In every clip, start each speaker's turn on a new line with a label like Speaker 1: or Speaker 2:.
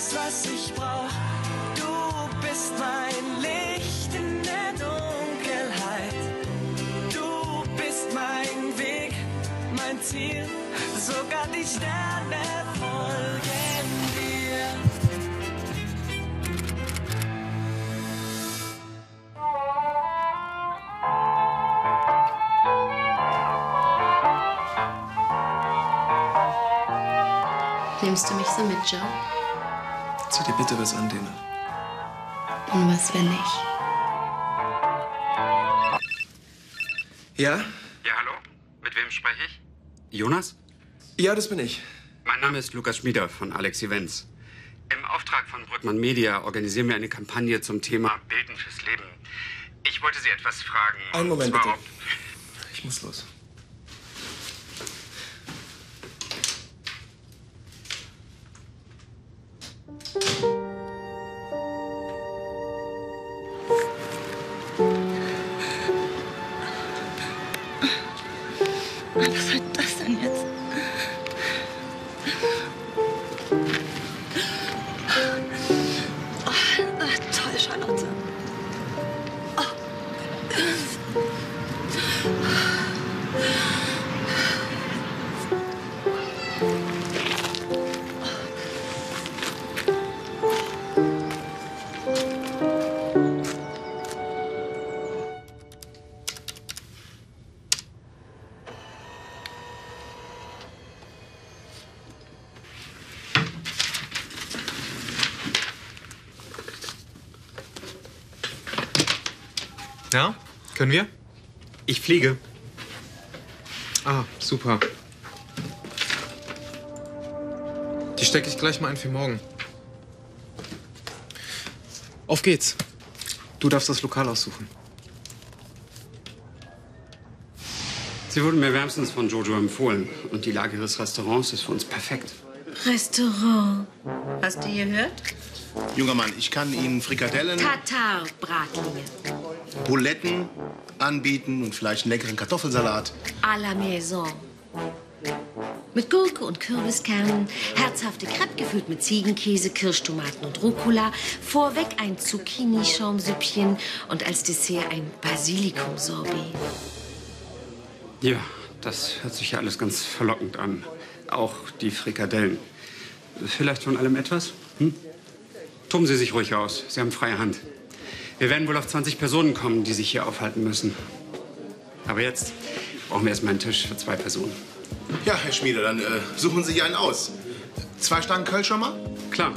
Speaker 1: weiß, was ich brauch. Du bist mein Licht in der Dunkelheit. Du bist mein Weg, mein Ziel. Sogar die Sterne folgen dir.
Speaker 2: Nimmst du mich so mit, Joe?
Speaker 3: Zieh dir bitte was an, Dana.
Speaker 2: Und was, wenn nicht?
Speaker 3: Ja?
Speaker 4: Ja, hallo? Mit wem spreche ich? Jonas?
Speaker 3: Ja, das bin ich.
Speaker 4: Mein Name ist Lukas Schmieder von Alex Events. Im Auftrag von Brückmann Media organisieren wir eine Kampagne zum Thema Bilden fürs Leben. Ich wollte Sie etwas fragen.
Speaker 3: Einen Moment, bitte. Ich muss los.
Speaker 5: Was
Speaker 6: Ja? Können wir?
Speaker 4: Ich fliege.
Speaker 6: Ah, super. Die stecke ich gleich mal ein für morgen. Auf geht's. Du darfst das Lokal aussuchen.
Speaker 4: Sie wurden mir wärmstens von Jojo empfohlen. Und die Lage Ihres Restaurants ist für uns perfekt.
Speaker 7: Restaurant. Hast du gehört?
Speaker 8: Junger Mann, ich kann Ihnen Frikadellen,
Speaker 7: Tatar-Bratlinge.
Speaker 8: Buletten anbieten und vielleicht einen leckeren Kartoffelsalat.
Speaker 7: À la maison. Mit Gurke und Kürbiskernen, herzhafte Crepe gefüllt mit Ziegenkäse, Kirschtomaten und Rucola, vorweg ein Zucchini-Schaumsüppchen und als Dessert ein Basilikum-Sorbet.
Speaker 4: Ja, das hört sich ja alles ganz verlockend an. Auch die Frikadellen. Vielleicht von allem etwas? Hm? Toben Sie sich ruhig aus. Sie haben freie Hand. Wir werden wohl auf 20 Personen kommen, die sich hier aufhalten müssen. Aber jetzt brauchen wir erstmal einen Tisch für zwei Personen.
Speaker 8: Ja, Herr Schmieder, dann äh, suchen Sie sich einen aus. Zwei Stangen Kölsch schon mal?
Speaker 4: Klar.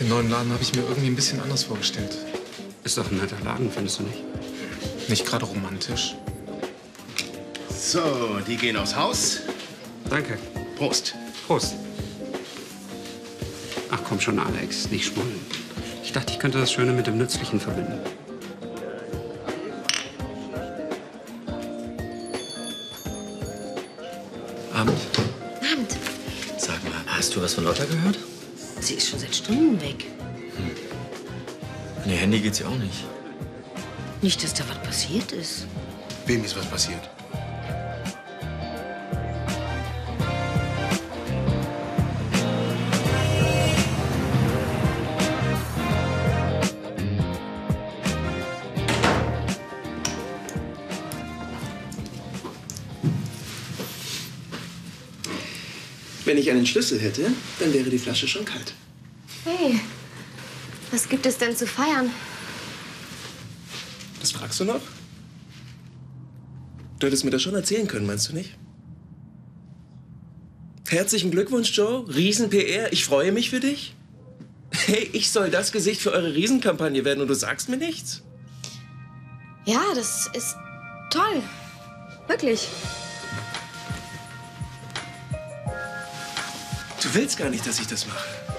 Speaker 6: Den neuen Laden habe ich mir irgendwie ein bisschen anders vorgestellt.
Speaker 4: Ist doch ein netter Laden, findest du nicht?
Speaker 6: Nicht gerade romantisch.
Speaker 8: So, die gehen aufs Haus.
Speaker 4: Danke.
Speaker 8: Prost.
Speaker 4: Prost. Komm schon, Alex, nicht schmollen. Ich dachte, ich könnte das Schöne mit dem Nützlichen verbinden.
Speaker 9: Abend.
Speaker 7: Abend.
Speaker 9: Sag mal, hast du was von Lotta gehört?
Speaker 7: Sie ist schon seit Stunden weg.
Speaker 9: An ihr Handy geht's ja auch nicht.
Speaker 7: Nicht, dass da was passiert ist.
Speaker 8: Wem ist was passiert?
Speaker 3: Wenn ich einen Schlüssel hätte, dann wäre die Flasche schon kalt.
Speaker 2: Hey, was gibt es denn zu feiern?
Speaker 3: Das fragst du noch? Du hättest mir das schon erzählen können, meinst du nicht? Herzlichen Glückwunsch, Joe. Riesen-PR. Ich freue mich für dich. Hey, ich soll das Gesicht für eure Riesenkampagne werden und du sagst mir nichts?
Speaker 2: Ja, das ist toll. Wirklich.
Speaker 3: Du willst gar nicht, dass ich das mache.